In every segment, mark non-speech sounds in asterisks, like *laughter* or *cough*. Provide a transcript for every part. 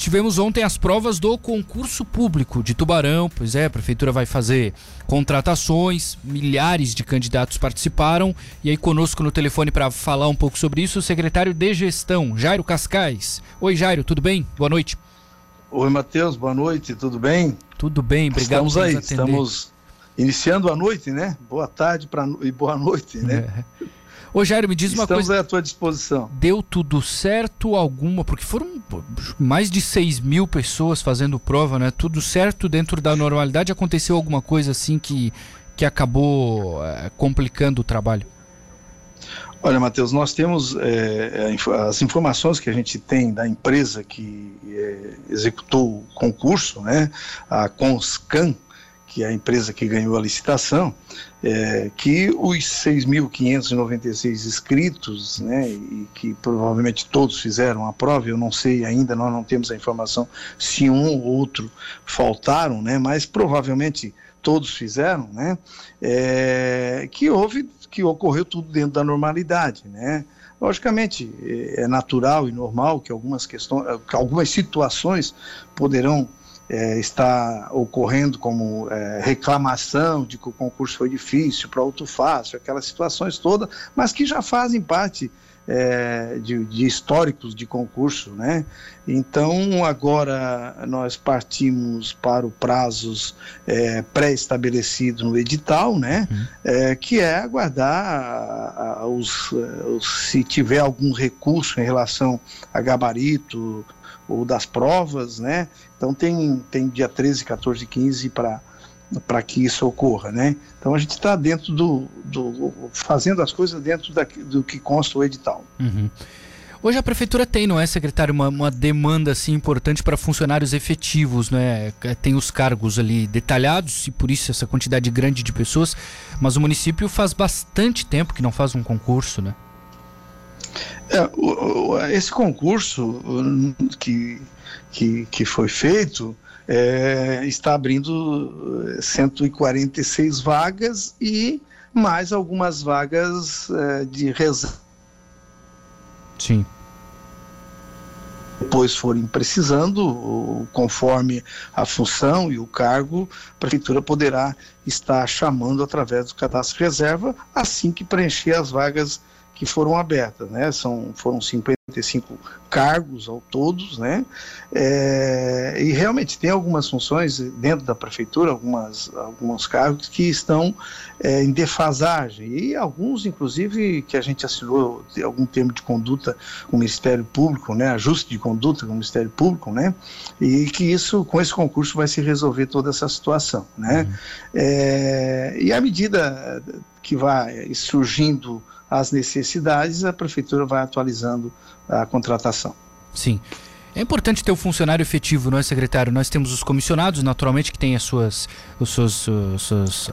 tivemos ontem as provas do concurso público de Tubarão. Pois é, a prefeitura vai fazer contratações, milhares de candidatos participaram. E aí, conosco no telefone para falar um pouco sobre isso, o secretário de Gestão, Jairo Cascais. Oi, Jairo, tudo bem? Boa noite. Oi, Matheus, boa noite, tudo bem? Tudo bem, obrigado Estamos aí, estamos iniciando a noite, né? Boa tarde pra, e boa noite, né? É. *laughs* Ô Jairo, me diz uma Estamos coisa. à tua disposição. Deu tudo certo alguma? Porque foram mais de 6 mil pessoas fazendo prova, né? Tudo certo dentro da normalidade? Aconteceu alguma coisa assim que, que acabou é, complicando o trabalho? Olha, Matheus, nós temos é, as informações que a gente tem da empresa que é, executou o concurso, né? A Conscan, que é a empresa que ganhou a licitação, é, que os 6.596 inscritos, né, e que provavelmente todos fizeram a prova, eu não sei ainda, nós não temos a informação se um ou outro faltaram, né, mas provavelmente todos fizeram, né, é, que houve, que ocorreu tudo dentro da normalidade, né, Logicamente, é natural e normal que algumas questões, que algumas situações poderão é, está ocorrendo como é, reclamação de que o concurso foi difícil, para outro fácil, aquelas situações todas, mas que já fazem parte é, de, de, históricos de concurso, né? Então agora nós partimos para o prazos é, pré-estabelecido no edital, né? Uhum. É, que é aguardar a, a, os, os, se tiver algum recurso em relação a gabarito, ou das provas, né? Então tem, tem dia 13, 14 e 15 para para que isso ocorra, né? Então a gente está dentro do, do, fazendo as coisas dentro da, do que consta o edital. Uhum. Hoje a prefeitura tem, não é, secretário, uma, uma demanda assim importante para funcionários efetivos, né? Tem os cargos ali detalhados e por isso essa quantidade grande de pessoas, mas o município faz bastante tempo que não faz um concurso, né? É, o, o, esse concurso que, que, que foi feito é, está abrindo 146 é, vagas e mais algumas vagas é, de reserva. Sim. Depois forem precisando, conforme a função e o cargo, a prefeitura poderá estar chamando através do cadastro reserva assim que preencher as vagas que foram abertas, né? São, foram 55 cargos ao todos, né? É, e realmente tem algumas funções dentro da prefeitura, algumas, alguns cargos que estão é, em defasagem e alguns, inclusive, que a gente assinou algum termo de conduta com o Ministério Público, né? Ajuste de conduta com o Ministério Público, né? E que isso, com esse concurso, vai se resolver toda essa situação, né? Uhum. É, e à medida que vai surgindo as necessidades, a prefeitura vai atualizando a contratação. Sim. É importante ter o um funcionário efetivo, não é, secretário? Nós temos os comissionados, naturalmente, que têm as suas, as suas, as suas uh,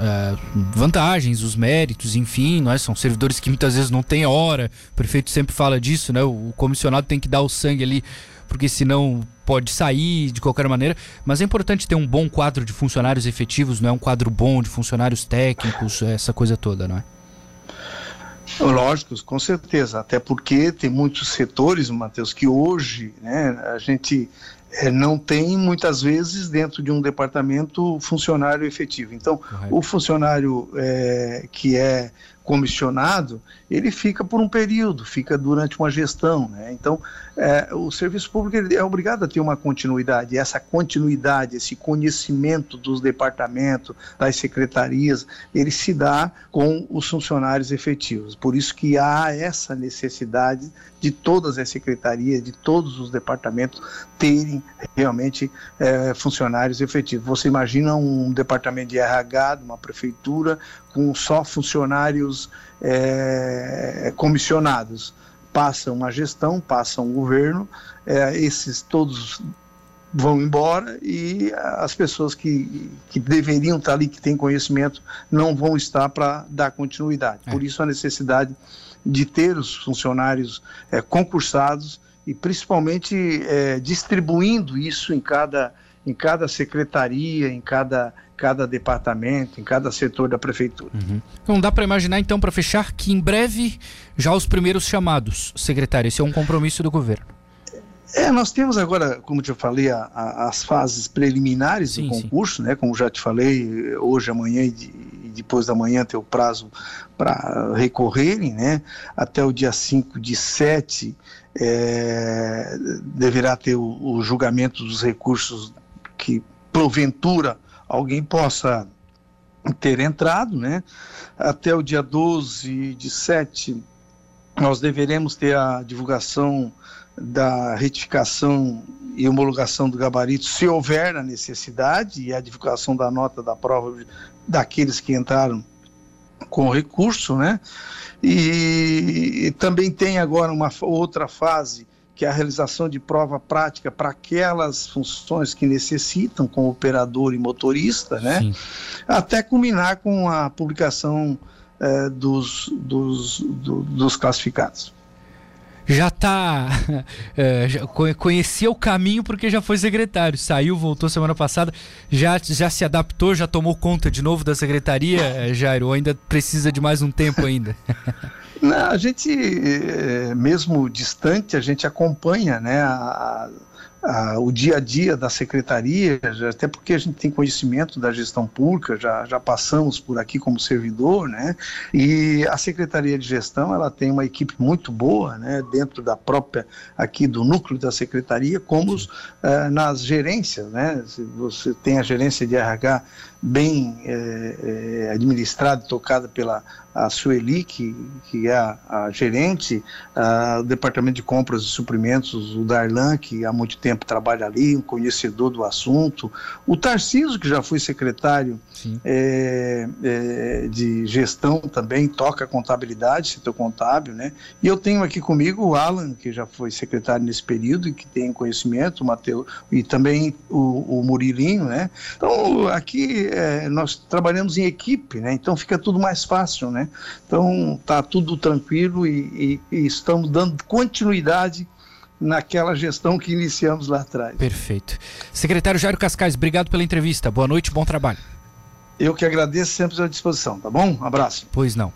vantagens, os méritos, enfim, nós é? são servidores que muitas vezes não têm hora. O prefeito sempre fala disso, né? O comissionado tem que dar o sangue ali, porque senão pode sair de qualquer maneira. Mas é importante ter um bom quadro de funcionários efetivos, não é um quadro bom de funcionários técnicos, essa coisa toda, não é? Lógicos, com certeza, até porque tem muitos setores, Matheus, que hoje né, a gente é, não tem muitas vezes dentro de um departamento funcionário efetivo. Então, Correto. o funcionário é, que é comissionado, ele fica por um período, fica durante uma gestão. Né? Então, é, o serviço público é obrigado a ter uma continuidade. Essa continuidade, esse conhecimento dos departamentos, das secretarias, ele se dá com os funcionários efetivos. Por isso que há essa necessidade de todas as secretarias, de todos os departamentos terem realmente é, funcionários efetivos. Você imagina um departamento de RH de uma prefeitura com só funcionários é, comissionados. Passam a gestão, passam o governo, é, esses todos vão embora e as pessoas que, que deveriam estar ali, que têm conhecimento, não vão estar para dar continuidade. É. Por isso a necessidade de ter os funcionários é, concursados e principalmente é, distribuindo isso em cada, em cada secretaria, em cada cada departamento, em cada setor da prefeitura. Uhum. Então dá para imaginar então para fechar que em breve já os primeiros chamados, secretário, esse é um compromisso do governo. É, nós temos agora, como eu falei, a, a, as fases preliminares sim, do concurso, sim. né? Como já te falei, hoje, amanhã e, de, e depois da manhã tem o prazo para recorrerem, né? Até o dia 5 de 7 é, deverá ter o, o julgamento dos recursos que, porventura, alguém possa ter entrado, né? Até o dia 12 de 7 nós deveremos ter a divulgação da retificação e homologação do gabarito, se houver a necessidade, e a divulgação da nota da prova daqueles que entraram com recurso, né? E, e também tem agora uma outra fase que é a realização de prova prática para aquelas funções que necessitam, como operador e motorista, né? Sim. Até culminar com a publicação eh, dos, dos, do, dos classificados já está é, *laughs* já conhecia o caminho porque já foi secretário. Saiu, voltou semana passada, já, já se adaptou, já tomou conta de novo da secretaria, é, Jairo, ou ainda precisa de mais um tempo ainda? *laughs* Não, a gente, é, mesmo distante, a gente acompanha né, a, o dia a dia da secretaria, até porque a gente tem conhecimento da gestão pública, já, já passamos por aqui como servidor, né? E a secretaria de gestão ela tem uma equipe muito boa, né? Dentro da própria aqui do núcleo da secretaria, como uh, nas gerências, né? Você tem a gerência de RH bem é, é, administrada tocada pela a Sueli, que, que é a, a gerente, a, o departamento de compras e suprimentos, o Darlan, que há muito tempo trabalha ali, um conhecedor do assunto, o Tarciso, que já foi secretário é, é, de gestão também, toca contabilidade, setor contábil, né? E eu tenho aqui comigo o Alan, que já foi secretário nesse período e que tem conhecimento, o Mateus, e também o, o Murilinho, né? Então, aqui é, nós trabalhamos em equipe, né? Então fica tudo mais fácil, né? Então tá tudo tranquilo e, e, e estamos dando continuidade naquela gestão que iniciamos lá atrás. Perfeito. Secretário Jairo Cascais, obrigado pela entrevista. Boa noite, bom trabalho. Eu que agradeço, sempre à disposição, tá bom? Um abraço. Pois não.